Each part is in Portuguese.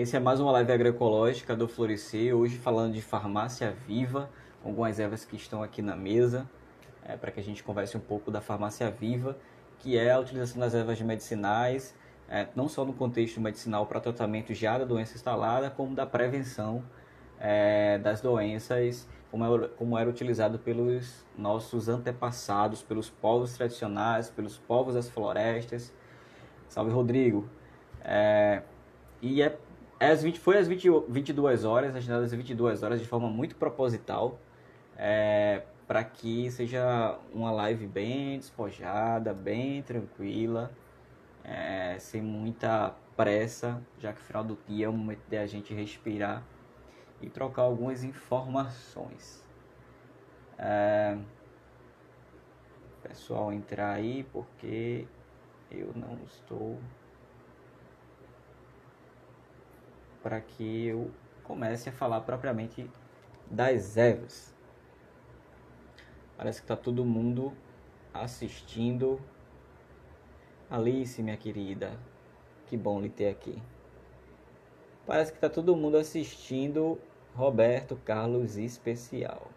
Esse é mais uma live agroecológica do Florescer, hoje falando de farmácia viva, algumas ervas que estão aqui na mesa, é, para que a gente converse um pouco da farmácia viva, que é a utilização das ervas medicinais, é, não só no contexto medicinal para tratamento já da doença instalada, como da prevenção é, das doenças, como era, como era utilizado pelos nossos antepassados, pelos povos tradicionais, pelos povos das florestas. Salve, Rodrigo! É, e é é às 20, foi às 20, 22 horas, agendado às 22 horas de forma muito proposital, é, para que seja uma live bem despojada, bem tranquila, é, sem muita pressa, já que o final do dia é o momento de a gente respirar e trocar algumas informações. É, pessoal entrar aí porque eu não estou para que eu comece a falar propriamente das ervas. Parece que está todo mundo assistindo. Alice, minha querida, que bom lhe ter aqui. Parece que está todo mundo assistindo Roberto Carlos Especial.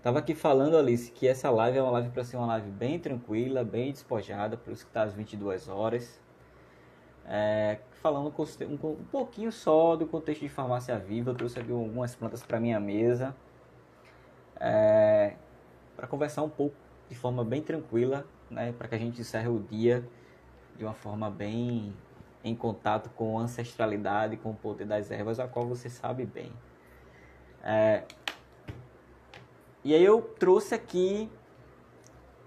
Tava aqui falando, Alice, que essa live é uma live para ser uma live bem tranquila, bem despojada, por isso que está às 22 horas. É, falando um, um, pouquinho só do contexto de farmácia viva, eu trouxe algumas plantas para minha mesa é, para conversar um pouco de forma bem tranquila, né, para que a gente encerre o dia de uma forma bem em contato com a ancestralidade, com o poder das ervas, a qual você sabe bem. É, e aí eu trouxe aqui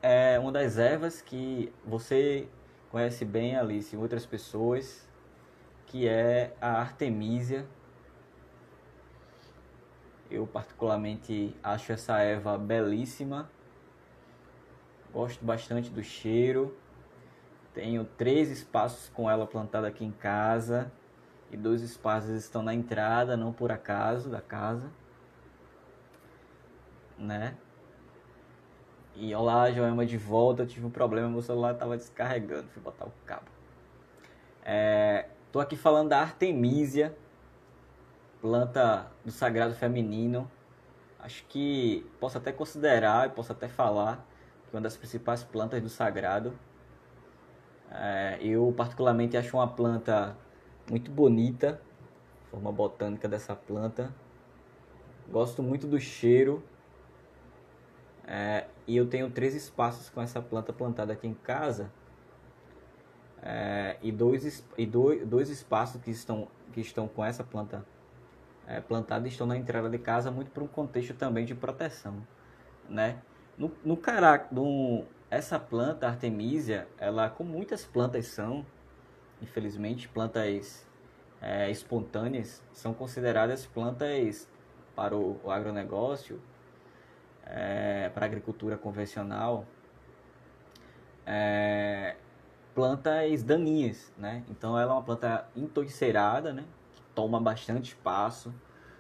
é, uma das ervas que você conhece bem, Alice, e outras pessoas, que é a Artemisia. Eu particularmente acho essa erva belíssima. Gosto bastante do cheiro. Tenho três espaços com ela plantada aqui em casa. E dois espaços estão na entrada, não por acaso, da casa. Né? E olá, Joelma de volta. Eu tive um problema, meu celular estava descarregando. Fui botar o cabo. É, tô aqui falando da Artemisia, planta do sagrado feminino. Acho que posso até considerar, posso até falar que é uma das principais plantas do sagrado. É, eu particularmente acho uma planta muito bonita, forma botânica dessa planta. Gosto muito do cheiro é, e eu tenho três espaços com essa planta plantada aqui em casa. É, e dois, e dois, dois espaços que estão, que estão com essa planta é, plantada estão na entrada de casa, muito por um contexto também de proteção. Né? No, no caráter, essa planta, Artemisia, ela, como muitas plantas são, infelizmente, plantas é, espontâneas, são consideradas plantas para o, o agronegócio é, para agricultura convencional é, plantas daninhas, né? Então ela é uma planta entoiceirada, né? Que toma bastante espaço,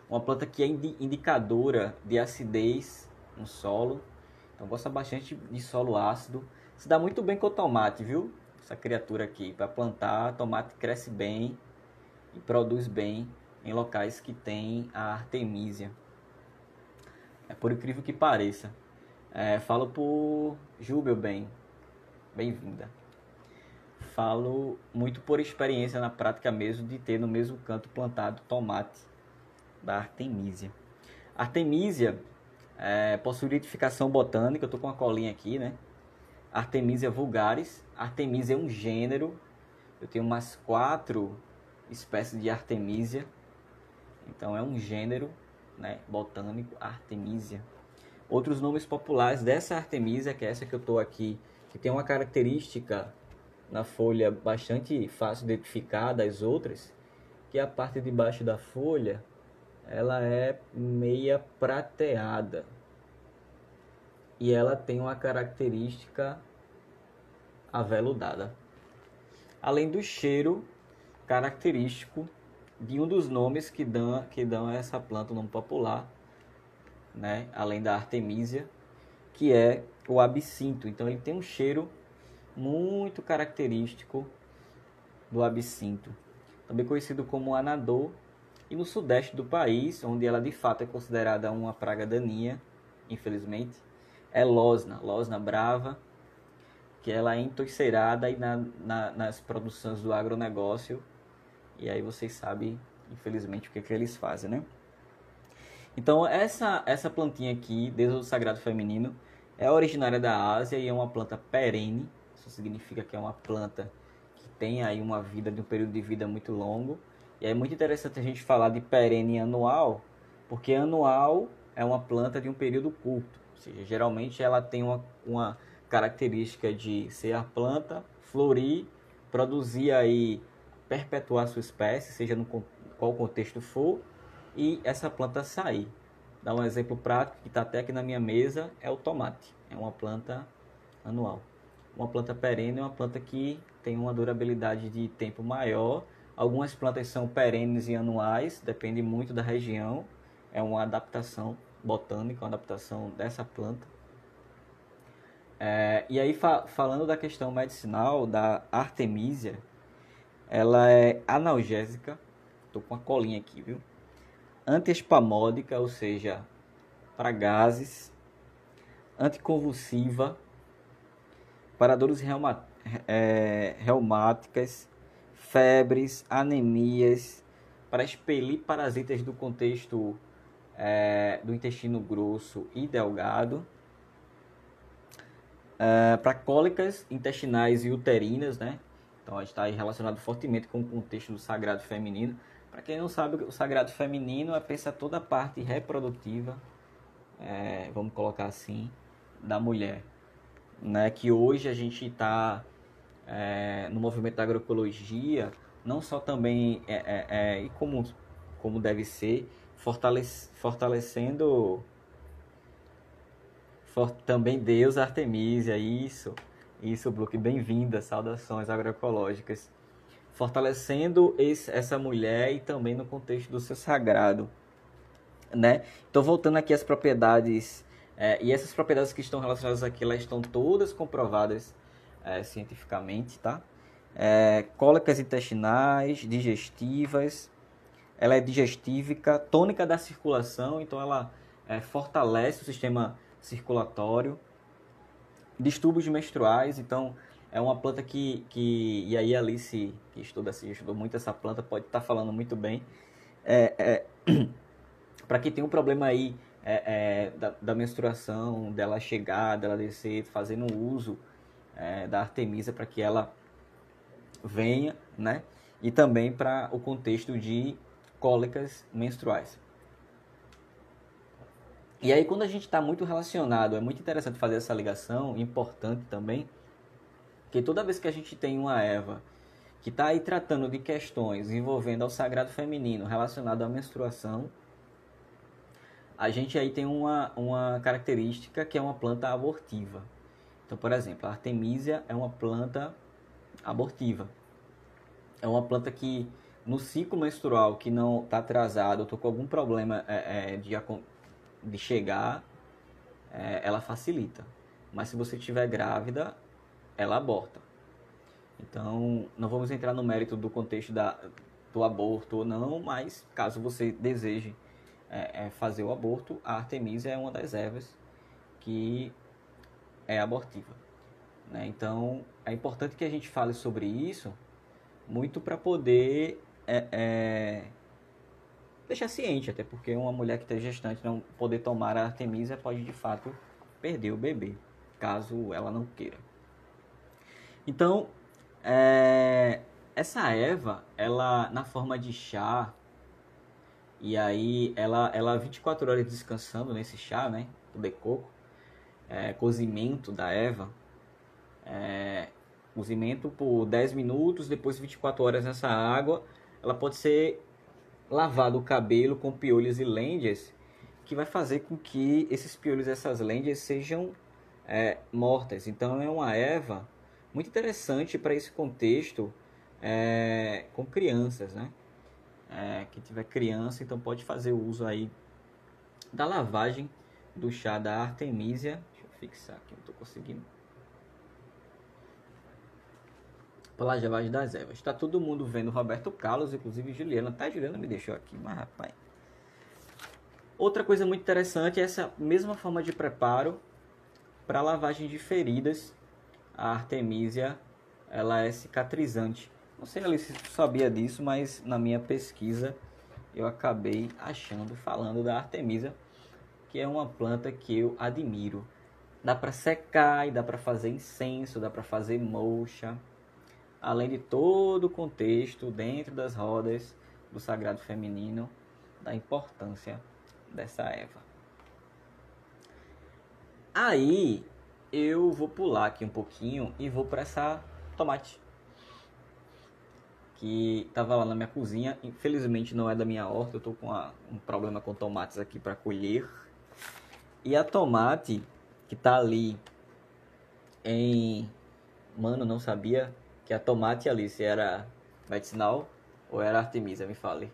uma planta que é indicadora de acidez no solo, então gosta bastante de solo ácido. Se dá muito bem com o tomate, viu? Essa criatura aqui para plantar, tomate cresce bem e produz bem em locais que tem a artemisia. É por incrível que pareça. É, falo por Júbel bem. Bem-vinda. Falo muito por experiência na prática mesmo de ter no mesmo canto plantado tomate da Artemisia. Artemisia é, possui identificação botânica, eu estou com uma colinha aqui, né? Artemisia vulgaris. Artemisia é um gênero. Eu tenho umas quatro espécies de Artemisia. Então é um gênero né, botânico Artemisia. Outros nomes populares dessa Artemisia, que é essa que eu estou aqui, que tem uma característica na folha bastante fácil de identificar das outras, que a parte de baixo da folha ela é meia prateada e ela tem uma característica aveludada. Além do cheiro característico de um dos nomes que dão, que dão a essa planta o nome popular, né? além da artemisia, que é o absinto. Então ele tem um cheiro muito característico do absinto. também conhecido como anador, e no sudeste do país, onde ela de fato é considerada uma praga daninha, infelizmente, é losna, losna brava, que ela é entoiceirada aí na, na, nas produções do agronegócio, e aí vocês sabem, infelizmente, o que, que eles fazem, né? Então, essa, essa plantinha aqui, Deus Sagrado Feminino, é originária da Ásia e é uma planta perene. Isso significa que é uma planta que tem aí uma vida de um período de vida muito longo. E é muito interessante a gente falar de perene anual, porque anual é uma planta de um período curto. Ou seja, geralmente ela tem uma, uma característica de ser a planta, florir, produzir aí, perpetuar sua espécie, seja no qual contexto for, e essa planta sair. Dá um exemplo prático que está até aqui na minha mesa, é o tomate. É uma planta anual. Uma planta perene é uma planta que tem uma durabilidade de tempo maior. Algumas plantas são perenes e anuais, depende muito da região. É uma adaptação botânica, uma adaptação dessa planta. É, e aí, fa falando da questão medicinal da artemisia, ela é analgésica. Estou com a colinha aqui, viu? antiespamódica, ou seja, para gases, anticonvulsiva, para dores é, reumáticas, febres, anemias, para expelir parasitas do contexto é, do intestino grosso e delgado, é, para cólicas intestinais e uterinas, né? Então, está relacionado fortemente com o contexto do sagrado feminino para quem não sabe, o sagrado feminino é pensa toda a parte reprodutiva, é, vamos colocar assim, da mulher. Né? Que hoje a gente está é, no movimento da agroecologia, não só também, é, é, é como, como deve ser, fortalece, fortalecendo for, também Deus Artemisia, isso, isso, Bluque, bem-vinda, saudações agroecológicas fortalecendo esse, essa mulher e também no contexto do seu sagrado, né? Então voltando aqui às propriedades é, e essas propriedades que estão relacionadas aqui, elas estão todas comprovadas é, cientificamente, tá? É, cólicas intestinais, digestivas, ela é digestívica, tônica da circulação, então ela é, fortalece o sistema circulatório, distúrbios menstruais, então é uma planta que, que e aí a Alice, que estuda, assim, estudou muito essa planta, pode estar tá falando muito bem. É, é, para quem tem um problema aí é, é, da, da, menstruação, dela chegar, dela descer, fazendo uso é, da Artemisa para que ela venha, né? E também para o contexto de cólicas menstruais. E aí, quando a gente está muito relacionado, é muito interessante fazer essa ligação, importante também, que toda vez que a gente tem uma Eva que está aí tratando de questões envolvendo ao sagrado feminino relacionado à menstruação, a gente aí tem uma, uma característica que é uma planta abortiva. Então, por exemplo, a Artemisia é uma planta abortiva. É uma planta que no ciclo menstrual que não está atrasado, ou com algum problema é, é, de, de chegar, é, ela facilita. Mas se você estiver grávida, ela aborta. Então, não vamos entrar no mérito do contexto da, do aborto ou não, mas caso você deseje é, é, fazer o aborto, a Artemisia é uma das ervas que é abortiva. Né? Então, é importante que a gente fale sobre isso muito para poder é, é, deixar ciente, até porque uma mulher que está gestante não poder tomar a Artemisia pode de fato perder o bebê, caso ela não queira. Então, é, essa Eva, ela na forma de chá, e aí ela, ela 24 horas descansando nesse chá, né? O de coco, é, cozimento da Eva, é, cozimento por 10 minutos, depois 24 horas nessa água, ela pode ser lavado o cabelo com piolhos e lêndias, que vai fazer com que esses piolhos e essas lêndias sejam é, mortas. Então é uma Eva muito interessante para esse contexto é, com crianças, né? É, quem tiver criança, então pode fazer uso aí da lavagem do chá da Artemisia. Deixa eu fixar aqui, não estou conseguindo. Plagiavagem das ervas. Está todo mundo vendo Roberto Carlos, inclusive Juliana. Até Juliana me deixou aqui, mas rapaz. Outra coisa muito interessante é essa mesma forma de preparo para lavagem de feridas. A Artemisia ela é cicatrizante. Não sei se sabia disso, mas na minha pesquisa eu acabei achando, falando da Artemisia, que é uma planta que eu admiro. Dá para secar e dá para fazer incenso, dá para fazer mocha, além de todo o contexto dentro das rodas do sagrado feminino, da importância dessa Eva. Aí eu vou pular aqui um pouquinho e vou para essa tomate que estava lá na minha cozinha. Infelizmente não é da minha horta, eu estou com uma, um problema com tomates aqui para colher. E a tomate que está ali em. Mano, não sabia que a tomate ali se era medicinal ou era artemisia, me fale.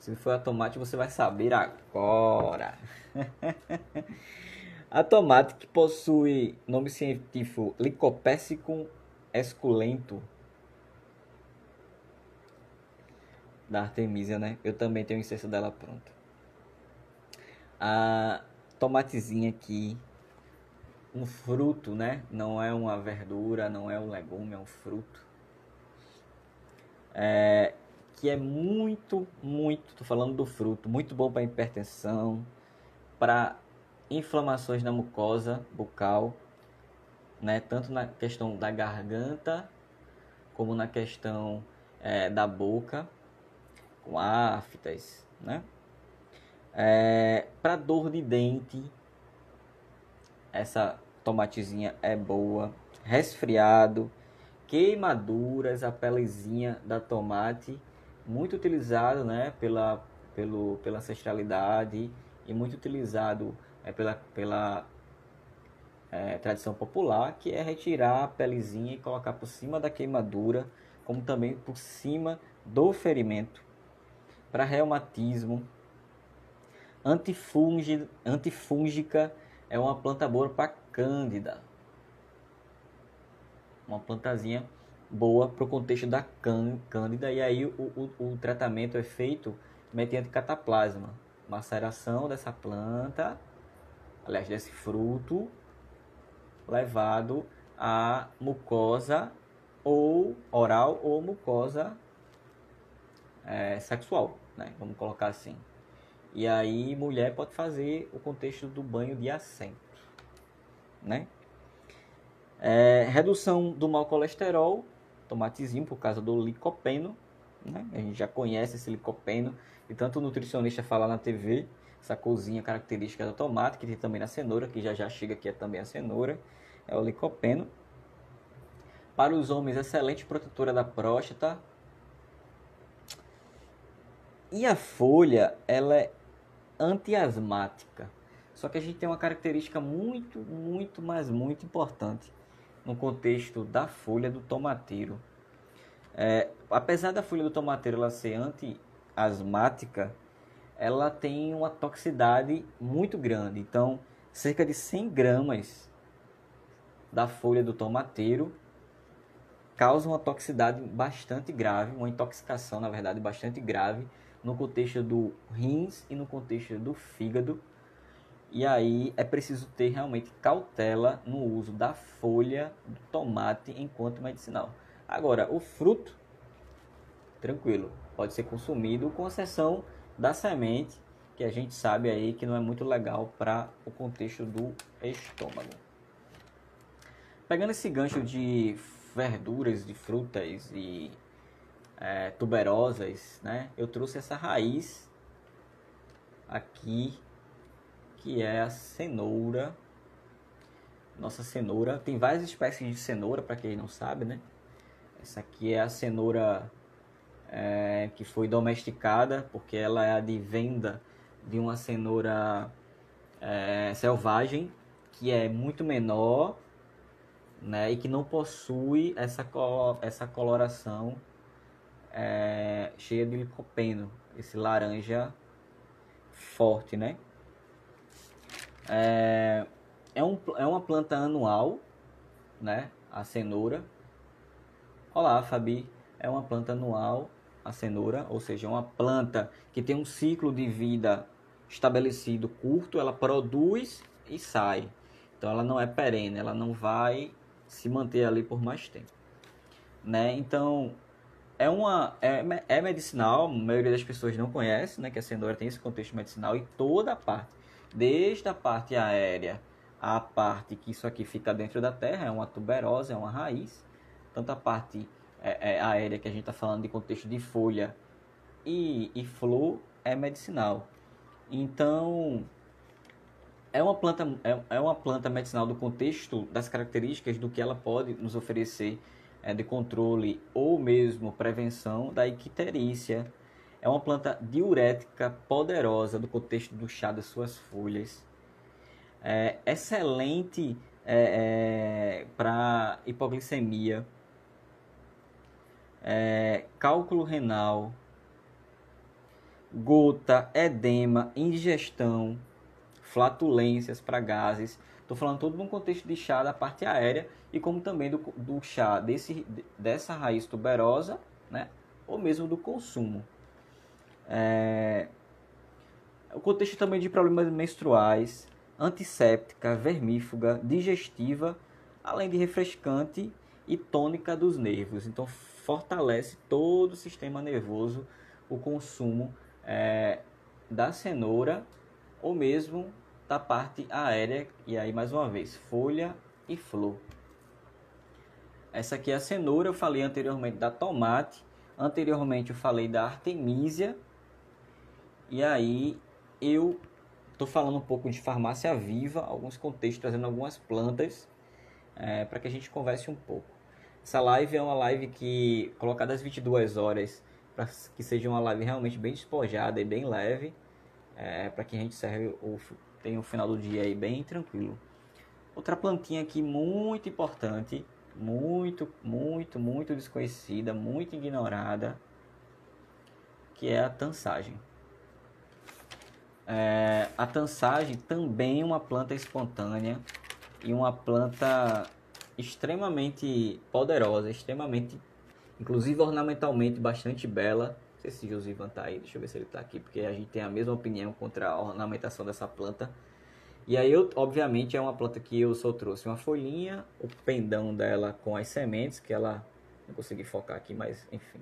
Se for a tomate, você vai saber agora. a tomate que possui nome científico Lycopessicum esculento da Artemisia, né? Eu também tenho incenso dela pronto. A tomatezinha aqui, um fruto, né? Não é uma verdura, não é um legume, é um fruto. É, que é muito, muito, tô falando do fruto, muito bom para hipertensão, para inflamações na mucosa bucal, né? Tanto na questão da garganta como na questão é, da boca com aftas, né? É, para dor de dente, essa tomatezinha é boa. Resfriado, queimaduras, a pelezinha da tomate, muito utilizado, né? Pela, pelo, pela ancestralidade e muito utilizado é, pela, pela é, tradição popular, que é retirar a pelezinha e colocar por cima da queimadura, como também por cima do ferimento para reumatismo. antifúngica é uma planta boa para cândida. Uma plantazinha boa para o contexto da cândida. E aí o, o, o tratamento é feito mediante cataplasma. Maceração dessa planta, aliás, desse fruto, levado à mucosa ou oral ou mucosa é, sexual né? Vamos colocar assim. E aí mulher pode fazer o contexto do banho de assento, né? É, redução do mau colesterol, tomatezinho por causa do licopeno, né? A gente já conhece esse licopeno e tanto o nutricionista fala na TV essa cozinha característica do tomate, que tem também na cenoura, que já já chega aqui é também a cenoura, é o licopeno. Para os homens, excelente protetora da próstata, e a folha, ela é antiasmática. Só que a gente tem uma característica muito, muito, mas muito importante no contexto da folha do tomateiro. É, apesar da folha do tomateiro ela ser antiasmática, ela tem uma toxicidade muito grande. Então, cerca de 100 gramas da folha do tomateiro causa uma toxicidade bastante grave, uma intoxicação, na verdade, bastante grave no contexto do rins e no contexto do fígado. E aí é preciso ter realmente cautela no uso da folha do tomate enquanto medicinal. Agora, o fruto, tranquilo, pode ser consumido com exceção da semente, que a gente sabe aí que não é muito legal para o contexto do estômago. Pegando esse gancho de verduras, de frutas e é, tuberosas, né? Eu trouxe essa raiz aqui, que é a cenoura. Nossa cenoura, tem várias espécies de cenoura, para quem não sabe, né? Essa aqui é a cenoura é, que foi domesticada, porque ela é a de venda de uma cenoura é, selvagem, que é muito menor, né? E que não possui essa, essa coloração é, cheia de licopeno, esse laranja forte, né? É, é, um, é uma planta anual, né? A cenoura. Olá, Fabi. É uma planta anual, a cenoura, ou seja, uma planta que tem um ciclo de vida estabelecido curto, ela produz e sai. Então ela não é perene, ela não vai se manter ali por mais tempo. Né? Então é uma é, é medicinal, a maioria das pessoas não conhece, né, que a cenoura tem esse contexto medicinal e toda a parte, desde a parte aérea a parte que isso aqui fica dentro da terra, é uma tuberosa, é uma raiz, tanto a parte é, é, aérea que a gente está falando de contexto de folha e, e flor é medicinal. Então, é uma planta é, é uma planta medicinal do contexto das características do que ela pode nos oferecer é, de controle ou mesmo prevenção da icterícia. É uma planta diurética poderosa do contexto do chá das suas folhas. É excelente é, é, para hipoglicemia, é, cálculo renal, gota, edema, indigestão, flatulências para gases. Estou falando todo num contexto de chá da parte aérea e como também do, do chá desse, dessa raiz tuberosa, né? ou mesmo do consumo. É... O contexto também de problemas menstruais, antisséptica, vermífuga, digestiva, além de refrescante e tônica dos nervos. Então fortalece todo o sistema nervoso o consumo é, da cenoura ou mesmo da parte aérea, e aí mais uma vez, folha e flor. Essa aqui é a cenoura, eu falei anteriormente da tomate, anteriormente eu falei da artemisia, e aí eu estou falando um pouco de farmácia viva, alguns contextos, trazendo algumas plantas, é, para que a gente converse um pouco. Essa live é uma live que, colocada às 22 horas, para que seja uma live realmente bem despojada e bem leve, é, para que a gente serve o, tenha o final do dia aí bem tranquilo. Outra plantinha aqui muito importante, muito, muito, muito desconhecida, muito ignorada, que é a tansagem. É, a tansagem também é uma planta espontânea e uma planta extremamente poderosa, extremamente, inclusive ornamentalmente bastante bela. Sei se Josivan tá aí, deixa eu ver se ele tá aqui, porque a gente tem a mesma opinião contra a ornamentação dessa planta. E aí, eu, obviamente, é uma planta que eu só trouxe uma folhinha, o pendão dela com as sementes, que ela, não consegui focar aqui, mas enfim.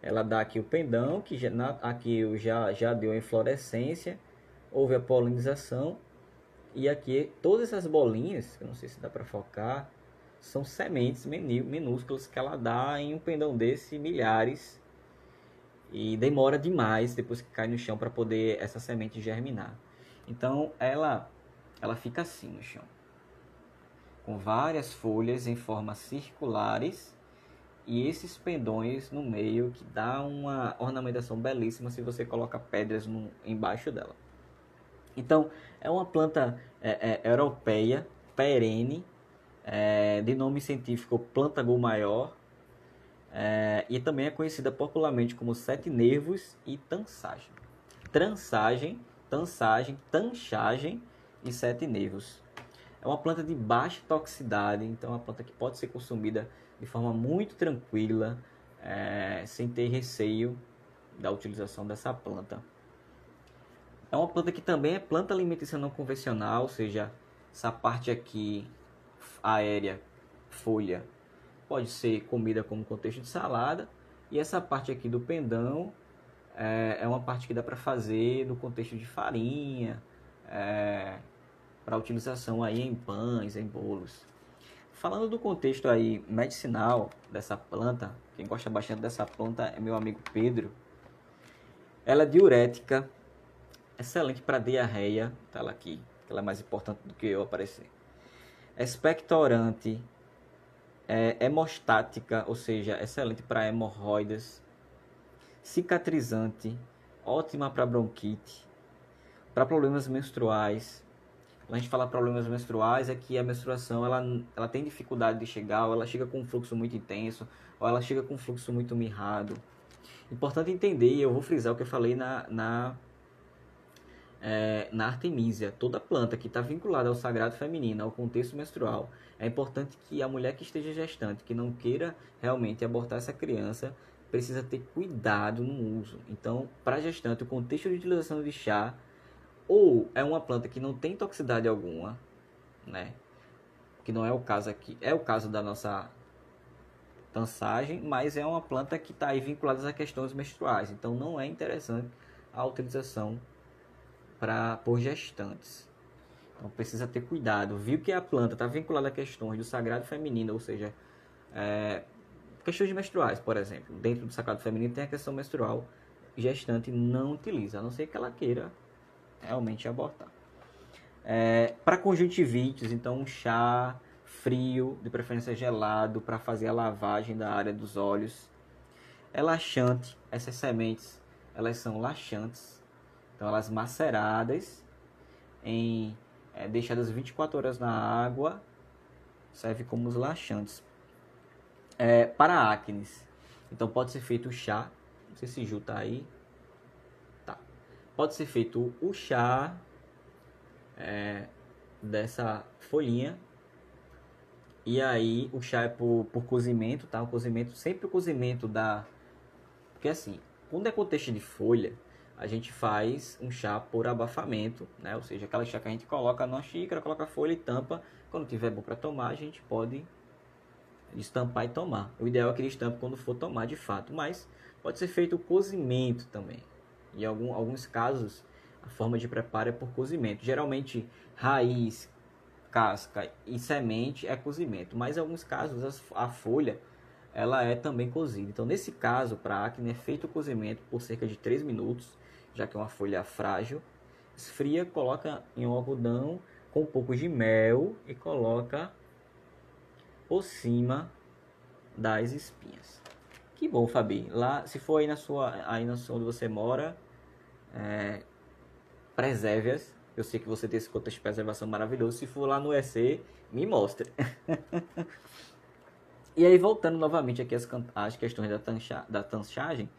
Ela dá aqui o pendão, que já, na, aqui já, já deu a inflorescência, houve a polinização. E aqui, todas essas bolinhas, que eu não sei se dá para focar, são sementes minúsculas que ela dá em um pendão desse, milhares. E demora demais depois que cai no chão para poder essa semente germinar. Então ela ela fica assim no chão, com várias folhas em formas circulares e esses pendões no meio que dá uma ornamentação belíssima se você coloca pedras no, embaixo dela. Então é uma planta é, é, europeia perene é, de nome científico Plantago maior, é, e também é conhecida popularmente como sete nervos e tansagem. Transagem, tansagem, tanchagem e sete nervos. É uma planta de baixa toxicidade, então é uma planta que pode ser consumida de forma muito tranquila, é, sem ter receio da utilização dessa planta. É uma planta que também é planta alimentícia não convencional, ou seja, essa parte aqui aérea, folha, pode ser comida como contexto de salada. E essa parte aqui do pendão é, é uma parte que dá para fazer no contexto de farinha, é, para utilização aí em pães, em bolos. Falando do contexto aí medicinal dessa planta, quem gosta bastante dessa planta é meu amigo Pedro. Ela é diurética, excelente para diarreia, tá ela aqui, ela é mais importante do que eu aparecer expectorante, é, hemostática, ou seja, excelente para hemorroidas, cicatrizante, ótima para bronquite, para problemas menstruais. Quando a gente fala problemas menstruais, é que a menstruação ela, ela tem dificuldade de chegar, ou ela chega com um fluxo muito intenso, ou ela chega com um fluxo muito mirrado. Importante entender, eu vou frisar o que eu falei na, na é, na Artemisia, toda planta que está vinculada ao sagrado feminino, ao contexto menstrual, é importante que a mulher que esteja gestante, que não queira realmente abortar essa criança, precisa ter cuidado no uso. Então, para gestante, o contexto de utilização de chá ou é uma planta que não tem toxicidade alguma, né? Que não é o caso aqui, é o caso da nossa tansagem, mas é uma planta que está aí vinculada a questões menstruais. Então, não é interessante a utilização para por gestantes. Então precisa ter cuidado. Viu que a planta está vinculada a questões do sagrado feminino, ou seja, é, questões menstruais, por exemplo. Dentro do sagrado feminino tem a questão menstrual. Gestante não utiliza, a não ser que ela queira realmente abortar. É, para conjuntivites, então um chá frio, de preferência gelado, para fazer a lavagem da área dos olhos. É laxante, essas sementes, elas são laxantes então elas maceradas, em, é, deixadas 24 horas na água, serve como os laxantes. É, para acnes, então pode ser feito o chá, não sei se Ju tá aí. Tá. Pode ser feito o chá é, dessa folhinha. E aí o chá é por, por cozimento, tá? O cozimento, sempre o cozimento da... Porque assim, quando é contexto de folha, a gente faz um chá por abafamento, né? Ou seja, aquela chá que a gente coloca na xícara, coloca folha e tampa. Quando tiver bom para tomar, a gente pode estampar e tomar. O ideal é que ele estampe quando for tomar de fato, mas pode ser feito o cozimento também. Em algum, alguns casos, a forma de preparo é por cozimento. Geralmente, raiz, casca e semente é cozimento, mas em alguns casos a folha ela é também cozida. Então, nesse caso, para acne é feito o cozimento por cerca de 3 minutos já que é uma folha frágil. Esfria, coloca em um algodão com um pouco de mel e coloca por cima das espinhas. Que bom, Fabi. Lá, se for aí na sua, aí na sua onde você mora, é, preserve-as. Eu sei que você tem esse contexto de preservação maravilhoso. Se for lá no EC, me mostre. e aí, voltando novamente aqui às, às questões da, tancha, da tanchagem,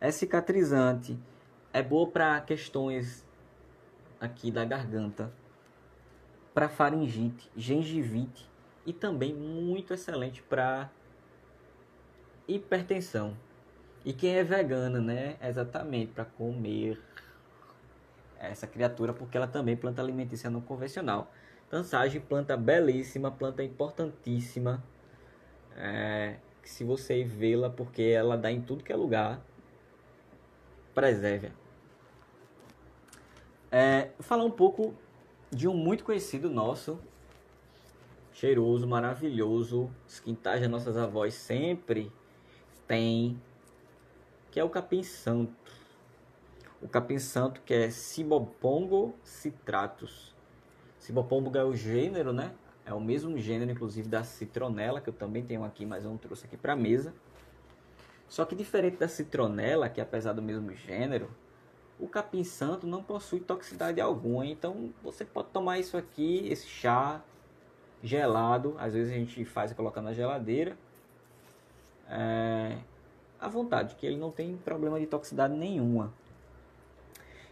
é cicatrizante, é boa para questões aqui da garganta, para faringite, gengivite e também muito excelente para hipertensão. E quem é vegana, né, exatamente para comer essa criatura, porque ela também planta alimentícia não convencional. Tansagem, planta belíssima, planta importantíssima. É, se você vê-la, porque ela dá em tudo que é lugar, preserve. É, falar um pouco de um muito conhecido nosso, cheiroso, maravilhoso, os quintais das nossas avós sempre tem, que é o capim santo. O capim santo que é Cibopongo citratus. Cibopongo é o gênero, né? É o mesmo gênero, inclusive, da citronela, que eu também tenho aqui, mas eu não trouxe aqui para mesa. Só que diferente da citronela, que apesar do mesmo gênero, o capim santo não possui toxicidade alguma. Então você pode tomar isso aqui, esse chá gelado. Às vezes a gente faz e coloca na geladeira. É, à vontade, que ele não tem problema de toxicidade nenhuma.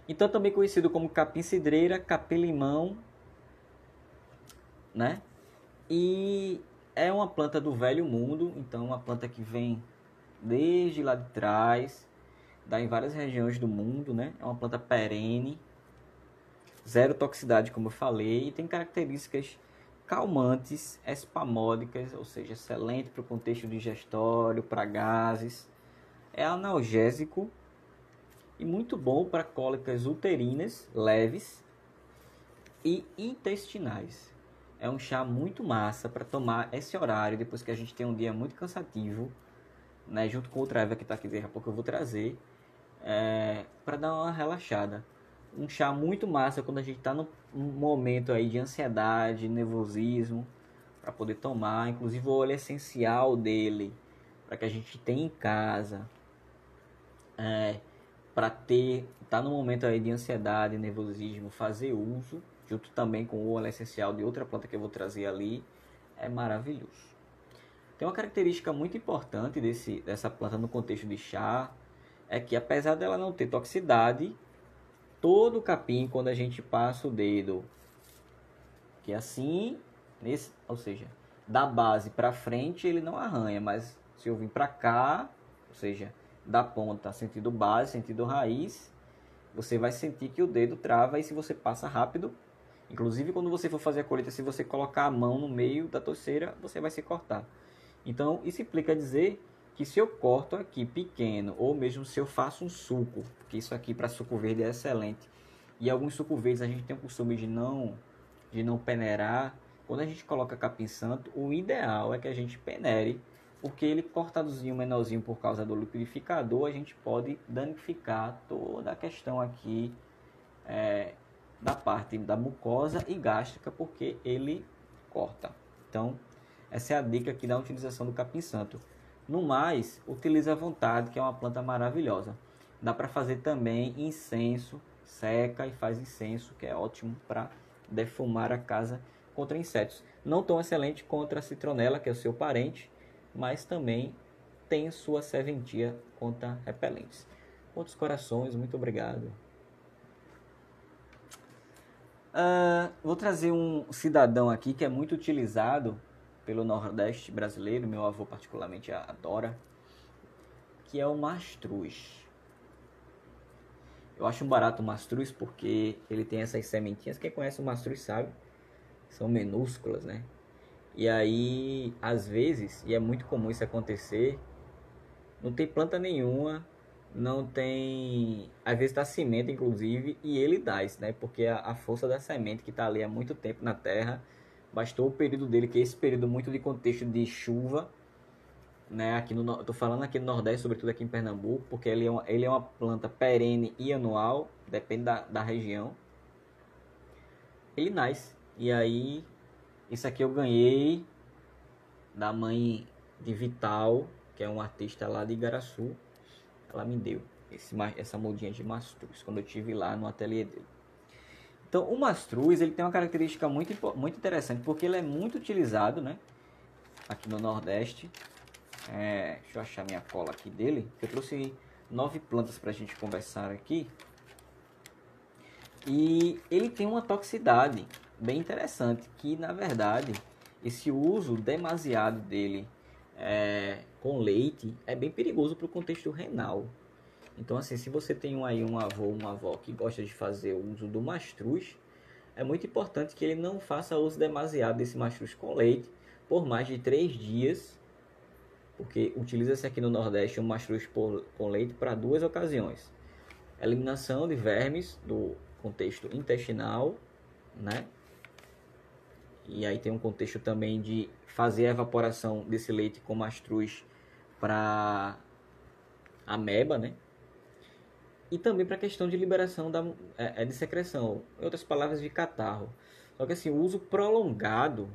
Então também conhecido como capim cidreira, capim limão, né? E é uma planta do velho mundo, então uma planta que vem desde lá de trás dá em várias regiões do mundo, né? É uma planta perene, zero toxicidade, como eu falei, e tem características calmantes, espamódicas, ou seja, excelente para o contexto digestório, para gases. É analgésico e muito bom para cólicas uterinas leves e intestinais. É um chá muito massa para tomar esse horário depois que a gente tem um dia muito cansativo, né? Junto com outra erva que está aqui daqui a pouco eu vou trazer é, para dar uma relaxada. Um chá muito massa quando a gente está num momento aí de ansiedade, nervosismo, para poder tomar. Inclusive o óleo essencial dele, para que a gente tenha em casa. É, para ter, tá no momento aí de ansiedade, nervosismo, fazer uso, junto também com o óleo essencial de outra planta que eu vou trazer ali, é maravilhoso. Tem uma característica muito importante desse, dessa planta no contexto de chá, é que apesar dela não ter toxicidade, todo o capim, quando a gente passa o dedo, que assim, nesse, ou seja, da base para frente ele não arranha, mas se eu vim para cá, ou seja, da ponta sentido base, sentido raiz, você vai sentir que o dedo trava e se você passa rápido, inclusive quando você for fazer a colheita, se você colocar a mão no meio da torceira, você vai se cortar. Então, isso implica dizer que se eu corto aqui pequeno, ou mesmo se eu faço um suco, porque isso aqui para suco verde é excelente, e alguns suco verdes a gente tem o costume de não, de não peneirar, quando a gente coloca capim santo, o ideal é que a gente penere, porque ele cortadozinho, menorzinho por causa do liquidificador, a gente pode danificar toda a questão aqui é, da parte da mucosa e gástrica, porque ele corta. Então, essa é a dica aqui da utilização do capim santo. No mais, utilize à vontade, que é uma planta maravilhosa. Dá para fazer também incenso, seca e faz incenso, que é ótimo para defumar a casa contra insetos. Não tão excelente contra a citronela, que é o seu parente, mas também tem sua serventia contra repelentes. Outros corações, muito obrigado. Uh, vou trazer um cidadão aqui que é muito utilizado pelo Nordeste brasileiro, meu avô particularmente adora, que é o mastruz. Eu acho um barato o mastruz porque ele tem essas sementinhas. Quem conhece o mastruz sabe, são minúsculas, né? E aí, às vezes, e é muito comum isso acontecer, não tem planta nenhuma, não tem. Às vezes está cimento, inclusive, e ele dá isso, né? Porque a força da semente que está ali há muito tempo na terra Bastou o período dele, que é esse período muito de contexto de chuva, né? Aqui no, tô falando aqui no Nordeste, sobretudo aqui em Pernambuco, porque ele é uma, ele é uma planta perene e anual, depende da, da região. Ele nasce. E aí, isso aqui eu ganhei da mãe de Vital, que é um artista lá de Igaraçu. Ela me deu esse, essa mudinha de mastruz, quando eu tive lá no ateliê dele. Então, o mastruz ele tem uma característica muito, muito interessante, porque ele é muito utilizado né, aqui no Nordeste. É, deixa eu achar minha cola aqui dele. Eu trouxe nove plantas para a gente conversar aqui. E ele tem uma toxicidade bem interessante, que na verdade esse uso demasiado dele é, com leite é bem perigoso para o contexto renal. Então, assim, se você tem aí um avô, uma avó que gosta de fazer o uso do mastruz, é muito importante que ele não faça uso demasiado desse mastruz com leite por mais de três dias, porque utiliza-se aqui no Nordeste um mastruz por, com leite para duas ocasiões: eliminação de vermes do contexto intestinal, né? E aí tem um contexto também de fazer a evaporação desse leite com mastruz para ameba, né? E também para a questão de liberação da, é, é, de secreção, em outras palavras, de catarro. Só que assim, o uso prolongado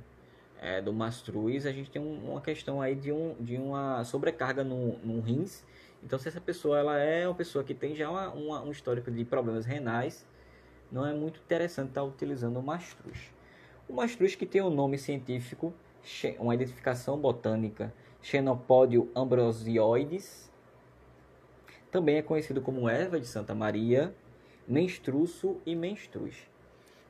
é, do mastruz, a gente tem um, uma questão aí de, um, de uma sobrecarga no, no rins. Então, se essa pessoa ela é uma pessoa que tem já uma, uma, um histórico de problemas renais, não é muito interessante estar utilizando o mastruz. O mastruz que tem o um nome científico, uma identificação botânica, Xenopódio ambrosioides, também é conhecido como erva de Santa Maria, menstruço e menstruz.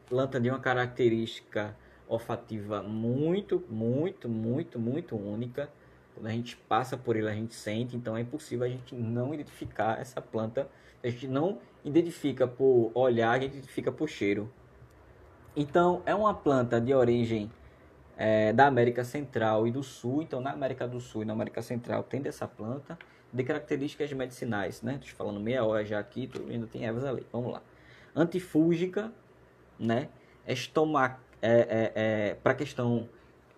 Planta de uma característica olfativa muito, muito, muito, muito única. Quando a gente passa por ele, a gente sente, então é impossível a gente não identificar essa planta. A gente não identifica por olhar, a gente identifica por cheiro. Então, é uma planta de origem é, da América Central e do Sul. Então, na América do Sul e na América Central tem dessa planta de características medicinais, né? Estou falando meia hora já aqui, tu ainda tem ervas ali. Vamos lá. Antifúngica, né? Estomac, é, é, é para questão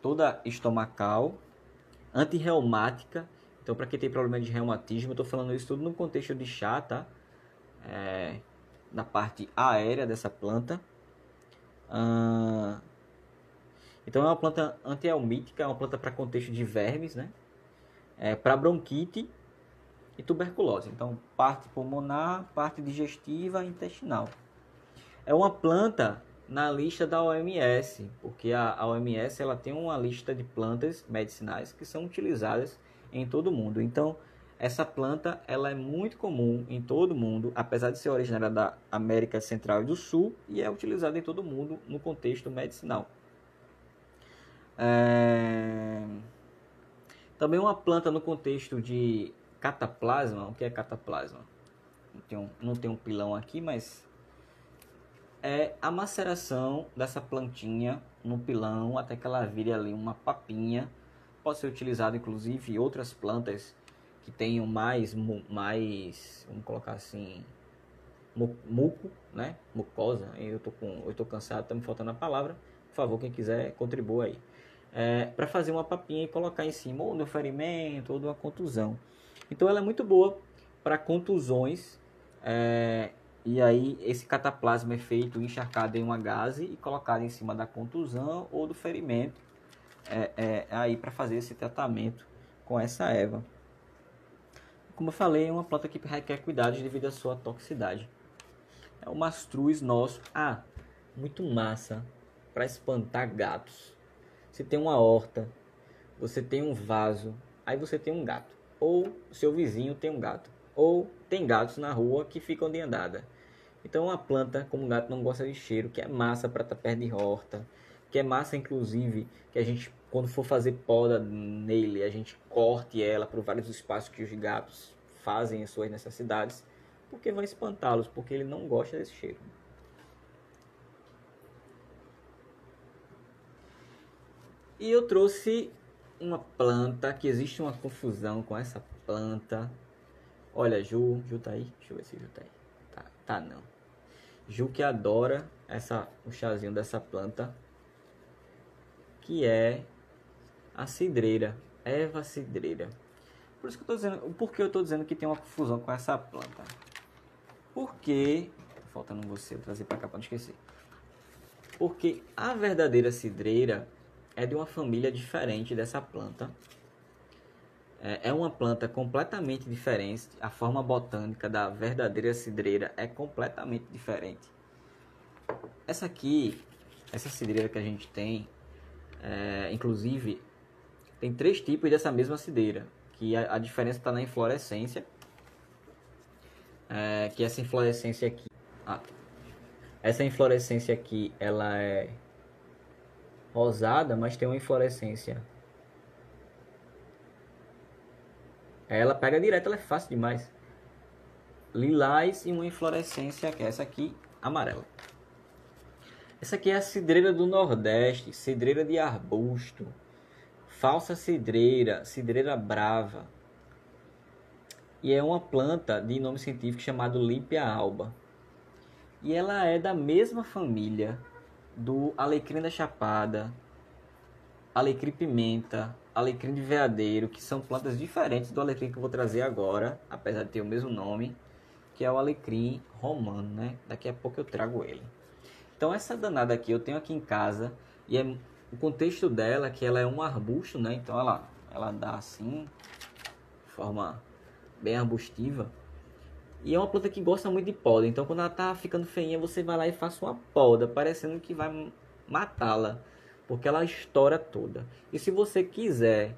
toda estomacal, antirreumática. Então, para quem tem problema de reumatismo, eu estou falando isso tudo no contexto de chá, tá? É, na parte aérea dessa planta. Ah, então, é uma planta antielmítica, é uma planta para contexto de vermes, né? É, para bronquite e tuberculose. Então, parte pulmonar, parte digestiva e intestinal. É uma planta na lista da OMS, porque a, OMS ela tem uma lista de plantas medicinais que são utilizadas em todo o mundo. Então, Essa planta ela é muito comum em todo o mundo, apesar de ser originária da América Central e do Sul, e é utilizada em todo o mundo no contexto medicinal. É... Também uma planta no contexto de cataplasma. O que é cataplasma? Não tem um, não tem um pilão aqui, mas é a maceração dessa plantinha no pilão até que ela vire ali uma papinha. Pode ser utilizado inclusive outras plantas que tenham mais, mais vamos colocar assim, muco, né? Mucosa. Eu tô com, eu tô cansado, tá me faltando a palavra. Por favor, quem quiser contribua aí. É, para fazer uma papinha e colocar em cima ou do ferimento ou de uma contusão. Então ela é muito boa para contusões. É, e aí esse cataplasma é feito encharcado em uma gase e colocado em cima da contusão ou do ferimento. É, é aí para fazer esse tratamento com essa erva. Como eu falei, é uma planta que requer cuidados devido à sua toxicidade. É o mastruz nosso. Ah, muito massa para espantar gatos. Você tem uma horta, você tem um vaso, aí você tem um gato. Ou seu vizinho tem um gato. Ou tem gatos na rua que ficam de andada. Então uma planta, como o gato não gosta de cheiro, que é massa para estar tá perto de horta, que é massa inclusive que a gente quando for fazer poda nele, a gente corte ela para vários espaços que os gatos fazem as suas necessidades, porque vai espantá-los, porque ele não gosta desse cheiro. E eu trouxe uma planta que existe uma confusão com essa planta. Olha, Ju, Ju tá aí? Deixa eu ver se Ju tá aí. Tá, tá não. Ju que adora essa, o chazinho dessa planta, que é a cidreira, erva cidreira. Por isso que eu tô dizendo, por que eu tô dizendo que tem uma confusão com essa planta? Porque, faltando você, trazer para cá para não esquecer. Porque a verdadeira cidreira é de uma família diferente dessa planta. É, é uma planta completamente diferente. A forma botânica da verdadeira cidreira é completamente diferente. Essa aqui, essa cidreira que a gente tem, é, inclusive, tem três tipos dessa mesma cidreira. Que a, a diferença está na inflorescência. É, que essa inflorescência aqui... Ah, essa inflorescência aqui, ela é rosada, mas tem uma inflorescência. Ela pega direto, ela é fácil demais. Lilás e uma inflorescência, que é essa aqui, amarela. Essa aqui é a cidreira do Nordeste, cidreira de arbusto, falsa cidreira, cidreira brava. E é uma planta de nome científico chamado Lípia alba. E ela é da mesma família do alecrim da chapada, alecrim pimenta, alecrim de veadeiro, que são plantas diferentes do alecrim que eu vou trazer agora, apesar de ter o mesmo nome, que é o alecrim romano, né? Daqui a pouco eu trago ele. Então essa danada aqui eu tenho aqui em casa e é o contexto dela é que ela é um arbusto, né? Então ela ela dá assim, forma bem arbustiva. E é uma planta que gosta muito de poda. Então, quando ela tá ficando feinha, você vai lá e faz uma poda, parecendo que vai matá-la, porque ela estoura toda. E se você quiser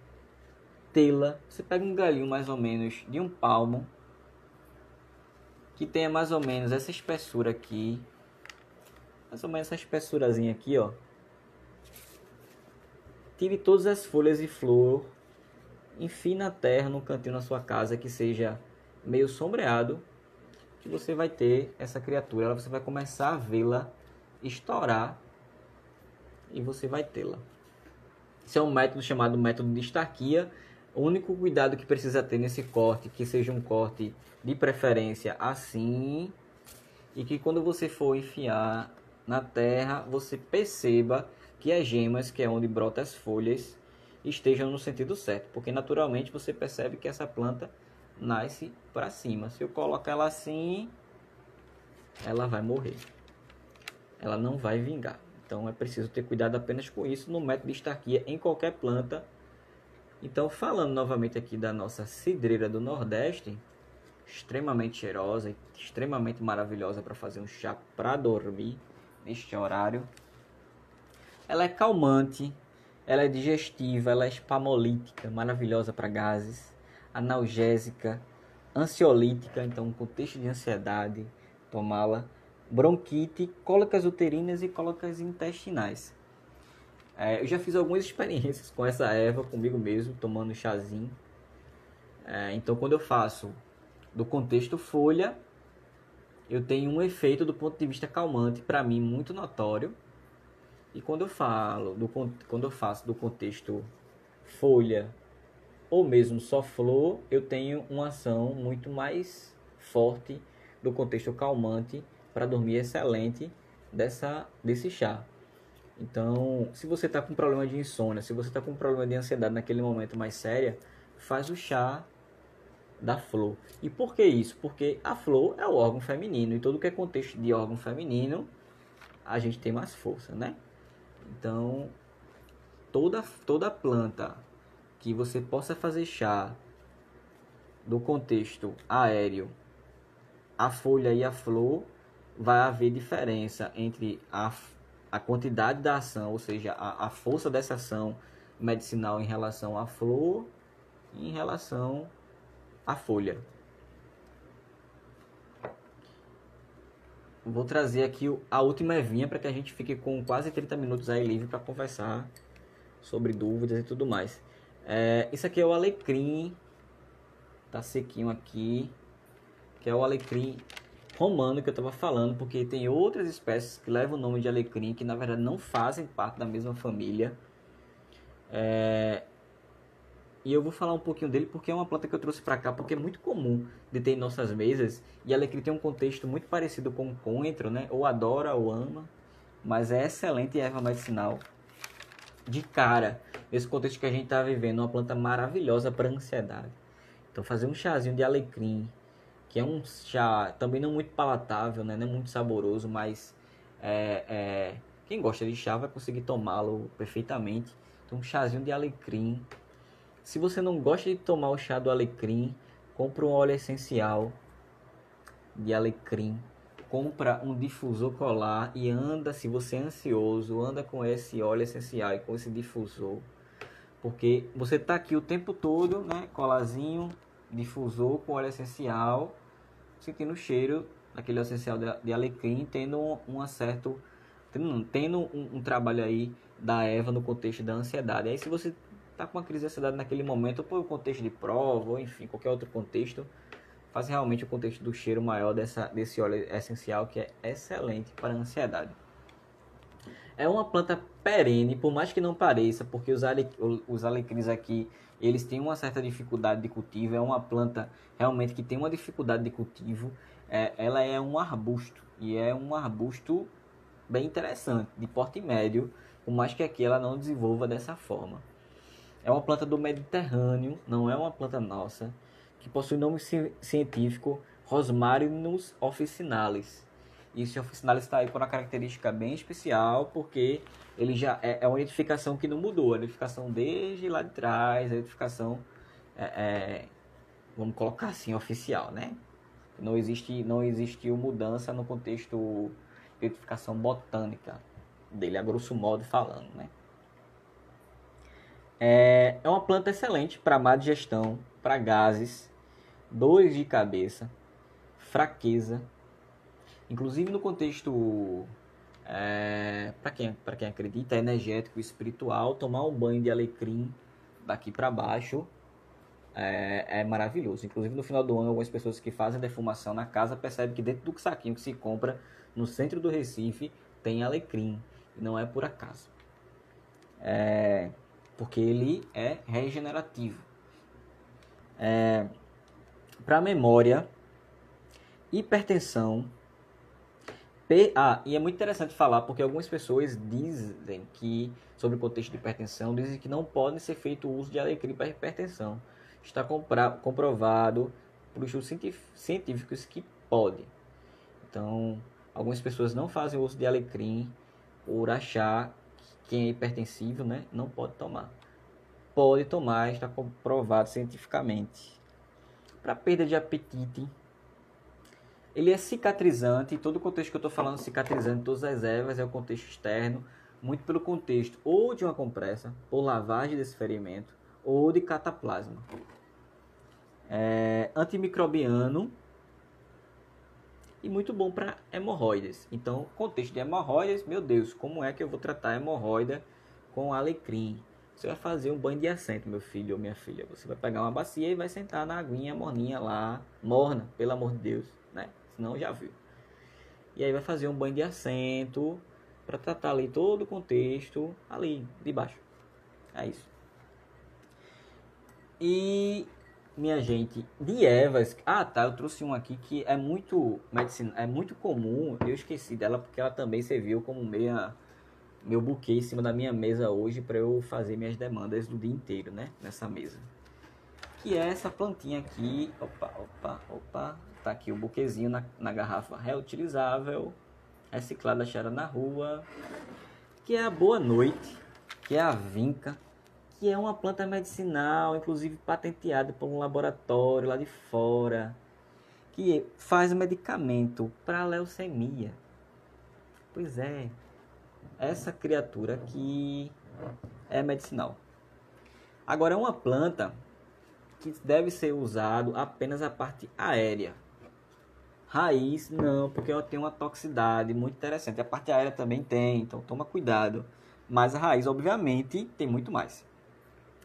tê-la, você pega um galinho mais ou menos de um palmo, que tenha mais ou menos essa espessura aqui, mais ou menos essa espessurazinha aqui, ó. Tire todas as folhas e flor, enfie na terra, no cantinho na sua casa que seja meio sombreado que você vai ter essa criatura, você vai começar a vê-la estourar e você vai tê-la. Esse é um método chamado método de estarquia. O único cuidado que precisa ter nesse corte, que seja um corte de preferência assim, e que quando você for enfiar na terra, você perceba que as gemas, que é onde brotam as folhas, estejam no sentido certo, porque naturalmente você percebe que essa planta nasce para cima. Se eu colocar ela assim, ela vai morrer. Ela não vai vingar. Então é preciso ter cuidado apenas com isso no método de estarquia em qualquer planta. Então, falando novamente aqui da nossa cidreira do Nordeste, extremamente cheirosa extremamente maravilhosa para fazer um chá para dormir neste horário. Ela é calmante, ela é digestiva, ela é espamolítica, maravilhosa para gases analgésica, ansiolítica, então um contexto de ansiedade, tomá-la, bronquite, cólicas uterinas e cólicas intestinais. É, eu já fiz algumas experiências com essa erva comigo mesmo, tomando chazinho. É, então, quando eu faço do contexto folha, eu tenho um efeito do ponto de vista calmante para mim muito notório. E quando eu falo do quando eu faço do contexto folha ou mesmo só flor, eu tenho uma ação muito mais forte do contexto calmante para dormir excelente dessa desse chá. Então, se você está com problema de insônia, se você está com problema de ansiedade naquele momento mais séria, faz o chá da flor. E por que isso? Porque a flor é o órgão feminino e todo que é contexto de órgão feminino, a gente tem mais força, né? Então, toda toda planta que você possa fazer chá do contexto aéreo, a folha e a flor, vai haver diferença entre a, a quantidade da ação, ou seja, a, a força dessa ação medicinal em relação à flor e em relação à folha. Vou trazer aqui a última evinha para que a gente fique com quase 30 minutos aí livre para conversar sobre dúvidas e tudo mais. É, isso aqui é o alecrim. Tá sequinho aqui. Que é o alecrim romano que eu estava falando, porque tem outras espécies que levam o nome de alecrim que na verdade não fazem parte da mesma família. É, e eu vou falar um pouquinho dele porque é uma planta que eu trouxe para cá porque é muito comum de ter em nossas mesas e alecrim tem um contexto muito parecido com o coentro, né? Ou adora ou ama, mas é excelente erva medicinal. De cara, nesse contexto que a gente está vivendo, uma planta maravilhosa para ansiedade. Então fazer um chazinho de alecrim, que é um chá também não muito palatável, né? não é muito saboroso, mas é, é, quem gosta de chá vai conseguir tomá-lo perfeitamente. Então um chazinho de alecrim. Se você não gosta de tomar o chá do alecrim, compra um óleo essencial de alecrim compra um difusor colar e anda, se você é ansioso, anda com esse óleo essencial e com esse difusor. Porque você está aqui o tempo todo, né? Colarzinho, difusor com óleo essencial, sentindo o cheiro daquele essencial de, alecrim, tendo um, um certo tendo, tendo um, um, trabalho aí da Eva no contexto da ansiedade. Aí se você está com uma crise de ansiedade naquele momento, ou por contexto de prova, ou enfim, qualquer outro contexto, faz realmente o contexto do cheiro maior dessa, desse óleo essencial que é excelente para a ansiedade. É uma planta perene, por mais que não pareça, porque os, ale, os alecrins aqui eles têm uma certa dificuldade de cultivo. É uma planta realmente que tem uma dificuldade de cultivo. É, ela é um arbusto e é um arbusto bem interessante, de porte médio, por mais que aqui ela não desenvolva dessa forma. É uma planta do Mediterrâneo, não é uma planta nossa que possui nome científico Rosmarinus officinalis. E esse officinalis está aí por uma característica bem especial, porque ele já é, é uma identificação que não mudou, a identificação desde lá de trás, a identificação, é, é, vamos colocar assim, oficial, né? Não existe, não existiu mudança no contexto de identificação botânica dele, a grosso modo falando, né? É, é uma planta excelente para má digestão, para gases, dores de cabeça, fraqueza. Inclusive no contexto, é, para quem, quem acredita, energético, espiritual, tomar um banho de alecrim daqui para baixo é, é, maravilhoso. Inclusive no final do ano, algumas pessoas que fazem defumação na casa percebem que dentro do saquinho que se compra no centro do Recife tem alecrim. E não é por acaso. É, porque ele é regenerativo. É, para memória, hipertensão. Ah, e é muito interessante falar porque algumas pessoas dizem que, sobre o contexto de hipertensão, dizem que não pode ser feito o uso de alecrim para hipertensão. Está comprovado por estudos científicos que pode. Então, algumas pessoas não fazem uso de alecrim por achar que quem é hipertensivo né, não pode tomar. Pode tomar, está comprovado cientificamente para perda de apetite. Ele é cicatrizante, todo o contexto que eu estou falando cicatrizante, todas as ervas é o contexto externo, muito pelo contexto ou de uma compressa, ou lavagem desse ferimento, ou de cataplasma. É, antimicrobiano e muito bom para hemorroidas. Então, contexto de hemorroidas, meu Deus, como é que eu vou tratar a hemorroida com alecrim? Você vai fazer um banho de assento, meu filho ou minha filha. Você vai pegar uma bacia e vai sentar na aguinha morninha lá, morna, pelo amor de Deus, Senão já viu. E aí vai fazer um banho de assento para tratar ali todo o contexto ali de baixo. É isso. E minha gente, de ervas. Ah, tá, eu trouxe um aqui que é muito medicina, é muito comum. Eu esqueci dela porque ela também serviu como meia meu buquê em cima da minha mesa hoje para eu fazer minhas demandas do dia inteiro, né? Nessa mesa. Que é essa plantinha aqui. Opa, opa, opa. Tá aqui o buquezinho na, na garrafa reutilizável. Reciclada achada na rua. Que é a boa noite. Que é a vinca. Que é uma planta medicinal, inclusive patenteada por um laboratório lá de fora. Que faz medicamento para leucemia. Pois é, essa criatura que é medicinal. Agora, é uma planta que deve ser usado apenas a parte aérea. Raiz, não, porque ela tem uma toxicidade muito interessante. A parte aérea também tem, então toma cuidado. Mas a raiz, obviamente, tem muito mais.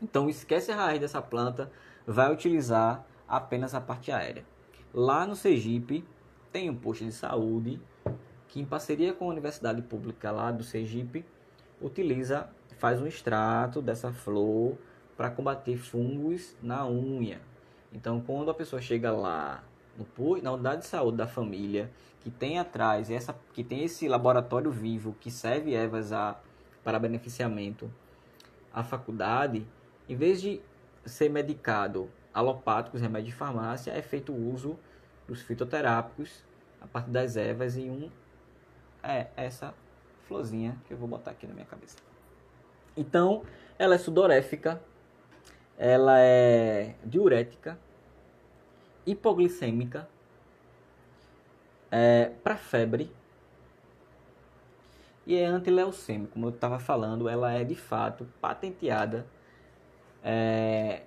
Então, esquece a raiz dessa planta, vai utilizar apenas a parte aérea. Lá no Sergipe, tem um posto de saúde que em parceria com a Universidade Pública lá do Sergipe, utiliza, faz um extrato dessa flor para combater fungos na unha. Então, quando a pessoa chega lá no, na unidade de saúde da família, que tem atrás essa, que tem esse laboratório vivo que serve ervas a, para beneficiamento à faculdade, em vez de ser medicado alopáticos, remédios de farmácia, é feito uso dos fitoterápicos a partir das ervas em um é essa florzinha que eu vou botar aqui na minha cabeça. Então, ela é sudoréfica, ela é diurética, hipoglicêmica, é, para febre e é antileucêmica. Como eu estava falando, ela é de fato patenteada é,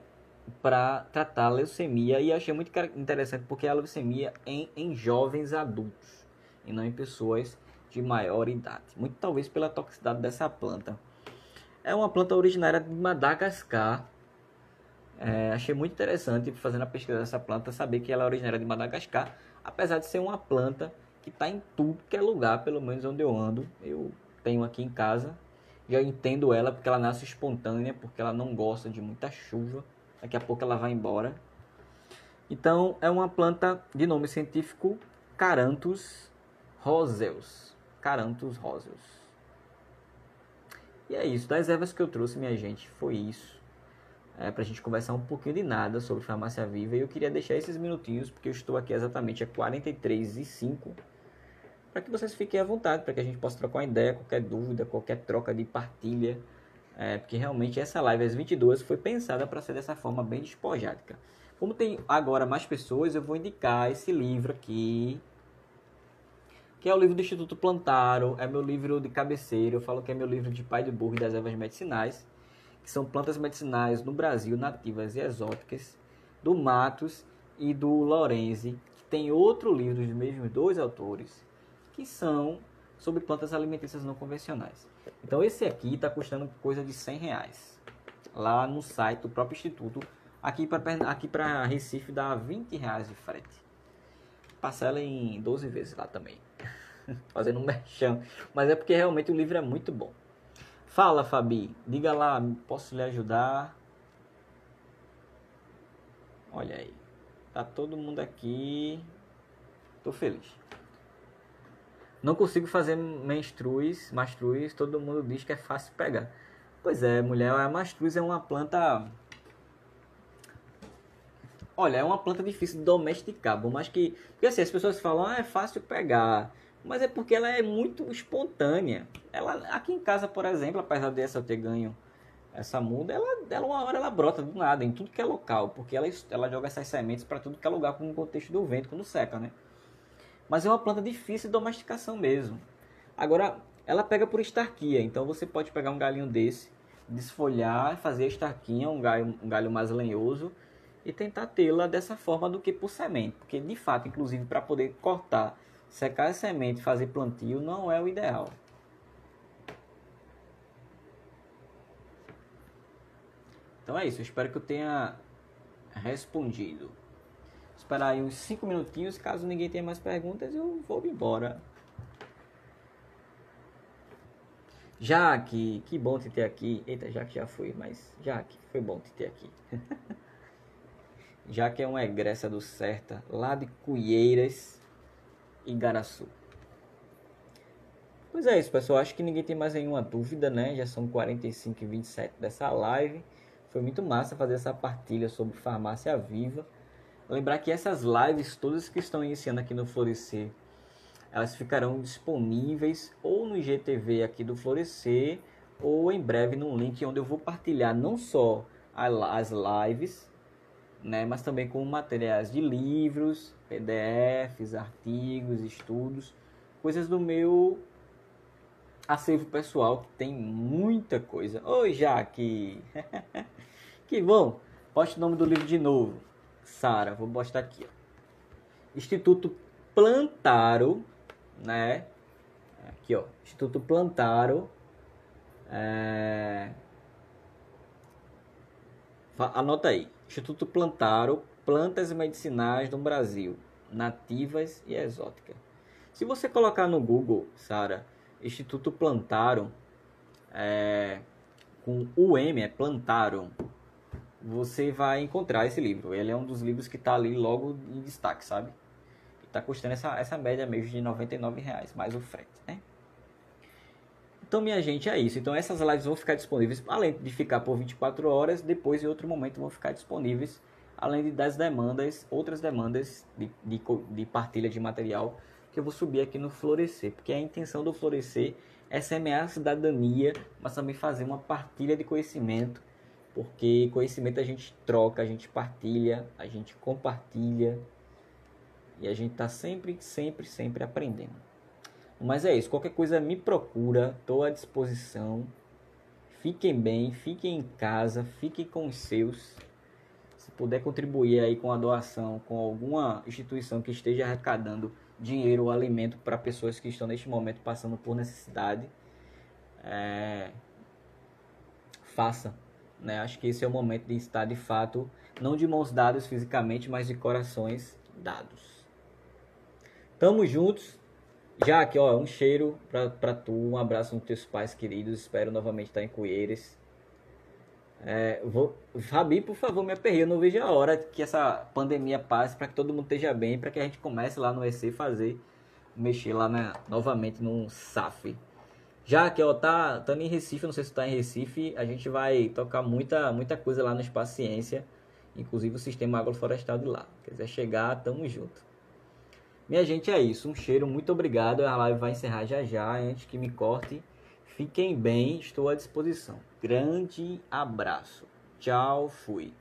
para tratar a leucemia e achei muito interessante porque é a leucemia em, em jovens adultos e não em pessoas de maior idade, muito talvez pela toxicidade dessa planta. É uma planta originária de Madagascar. É, achei muito interessante, fazendo a pesquisa dessa planta, saber que ela é originária de Madagascar, apesar de ser uma planta que está em tudo que é lugar, pelo menos onde eu ando. Eu tenho aqui em casa, já entendo ela porque ela nasce espontânea, porque ela não gosta de muita chuva. Daqui a pouco ela vai embora. Então, é uma planta de nome científico Caranthus roseus. Carantos Róseos. E é isso. Das ervas que eu trouxe, minha gente, foi isso. É, para a gente conversar um pouquinho de nada sobre farmácia viva. E eu queria deixar esses minutinhos, porque eu estou aqui exatamente a 43 e 5 para que vocês fiquem à vontade, para que a gente possa trocar uma ideia, qualquer dúvida, qualquer troca de partilha. É, porque realmente essa live às 22 foi pensada para ser dessa forma bem despojada. Como tem agora mais pessoas, eu vou indicar esse livro aqui, que é o livro do Instituto Plantaro, é meu livro de cabeceira, eu falo que é meu livro de pai de burro e das ervas medicinais, que são plantas medicinais no Brasil, nativas e exóticas, do Matos e do Lorenzi, que tem outro livro dos mesmos dois autores, que são sobre plantas alimentícias não convencionais. Então esse aqui está custando coisa de 100 reais, lá no site do próprio Instituto, aqui para aqui Recife dá 20 reais de frete. Parcela em 12 vezes lá também. fazendo um merchan. Mas é porque realmente o livro é muito bom. Fala, Fabi. Diga lá, posso lhe ajudar? Olha aí. Tá todo mundo aqui. Tô feliz. Não consigo fazer menstrues, mastruz, todo mundo diz que é fácil pegar. Pois é, mulher, a mastruz é uma planta Olha, é uma planta difícil de domesticar, bom, mas que. Porque assim, as pessoas falam, ah, é fácil pegar mas é porque ela é muito espontânea. Ela, aqui em casa, por exemplo, apesar dessa eu ter ganho essa muda, ela, ela uma hora ela brota do nada, em tudo que é local, porque ela, ela joga essas sementes para tudo que é lugar com o contexto do vento quando seca, né? Mas é uma planta difícil de domesticação mesmo. Agora, ela pega por estarquia, então você pode pegar um galinho desse, desfolhar, fazer a estarquinha, um galho, um galho mais lenhoso, e tentar tê-la dessa forma do que por semente, porque de fato, inclusive para poder cortar, secar a semente, fazer plantio não é o ideal. Então é isso, espero que eu tenha respondido. Esperar aí uns 5 minutinhos, caso ninguém tenha mais perguntas, eu vou embora. Jaque, que bom te ter aqui. Eita, Jaque já foi, mas Jaque, foi bom te ter aqui. Jaque é uma egressa do Certa, lá de Cuieiras, Igaraçu. Pois é isso, pessoal. Acho que ninguém tem mais nenhuma dúvida, né? Já são 45 e 27 dessa live. Foi muito massa fazer essa partilha sobre farmácia viva. Lembrar que essas lives todas que estão iniciando aqui no Florescer, elas ficarão disponíveis ou no IGTV aqui do Florescer ou em breve num link onde eu vou partilhar não só as lives, né, mas também com materiais de livros, PDFs, artigos, estudos, coisas do meu acervo pessoal que tem muita coisa. Oi, Jaque! que bom! Poste o nome do livro de novo. Sara, vou postar aqui. Ó. Instituto Plantaro, né? Aqui, ó. Instituto Plantaro. É... Anota aí. Instituto Plantaro, Plantas Medicinais do Brasil, Nativas e Exóticas. Se você colocar no Google, Sara, Instituto Plantaro, é, com UM, é Plantaro, você vai encontrar esse livro. Ele é um dos livros que está ali logo em destaque, sabe? Está custando essa, essa média mesmo de 99 reais, mais o frete, né? Então, minha gente, é isso. Então, essas lives vão ficar disponíveis, além de ficar por 24 horas, depois em outro momento vão ficar disponíveis, além das demandas, outras demandas de, de, de partilha de material que eu vou subir aqui no Florescer, porque a intenção do Florescer é semear a cidadania, mas também fazer uma partilha de conhecimento, porque conhecimento a gente troca, a gente partilha, a gente compartilha e a gente está sempre, sempre, sempre aprendendo. Mas é isso, qualquer coisa me procura, estou à disposição. Fiquem bem, fiquem em casa, fiquem com os seus. Se puder contribuir aí com a doação, com alguma instituição que esteja arrecadando dinheiro ou alimento para pessoas que estão neste momento passando por necessidade, é... faça. Né? Acho que esse é o momento de estar de fato, não de mãos dadas fisicamente, mas de corações dados. Tamo juntos. Já aqui, ó, um cheiro pra tu, um abraço nos teus pais queridos. Espero novamente estar em Coeiras. É, vou, Fabi, por favor, me aperreia. Eu não vejo a hora que essa pandemia passe para que todo mundo esteja bem, para que a gente comece lá no EC fazer, mexer lá na, novamente no SAF. Já que ó, tá, tá em Recife, não sei se tá em Recife, a gente vai tocar muita, muita coisa lá no Espaço Ciência, inclusive o sistema agroflorestal de lá. Se quiser chegar, tamo junto. Minha gente, é isso. Um cheiro, muito obrigado. A live vai encerrar já já, antes que me corte. Fiquem bem, estou à disposição. Grande abraço. Tchau, fui.